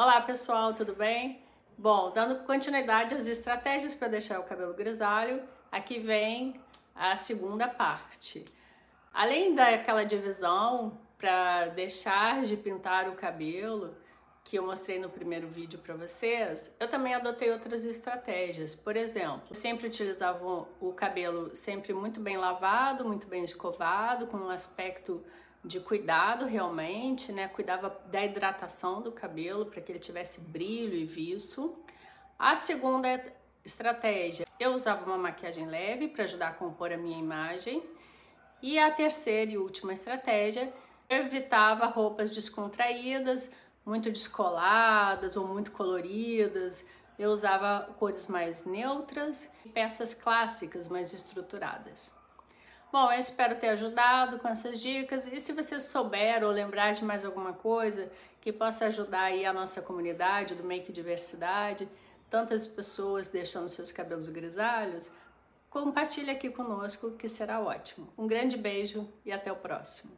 Olá pessoal, tudo bem? Bom, dando continuidade às estratégias para deixar o cabelo grisalho, aqui vem a segunda parte. Além daquela divisão para deixar de pintar o cabelo, que eu mostrei no primeiro vídeo para vocês, eu também adotei outras estratégias. Por exemplo, sempre utilizava o cabelo sempre muito bem lavado, muito bem escovado, com um aspecto de cuidado realmente, né? Cuidava da hidratação do cabelo para que ele tivesse brilho e viço. A segunda estratégia, eu usava uma maquiagem leve para ajudar a compor a minha imagem. E a terceira e última estratégia, eu evitava roupas descontraídas, muito descoladas ou muito coloridas. Eu usava cores mais neutras e peças clássicas mais estruturadas. Bom, eu espero ter ajudado com essas dicas e se você souber ou lembrar de mais alguma coisa que possa ajudar aí a nossa comunidade do Make Diversidade, tantas pessoas deixando seus cabelos grisalhos, compartilhe aqui conosco que será ótimo. Um grande beijo e até o próximo.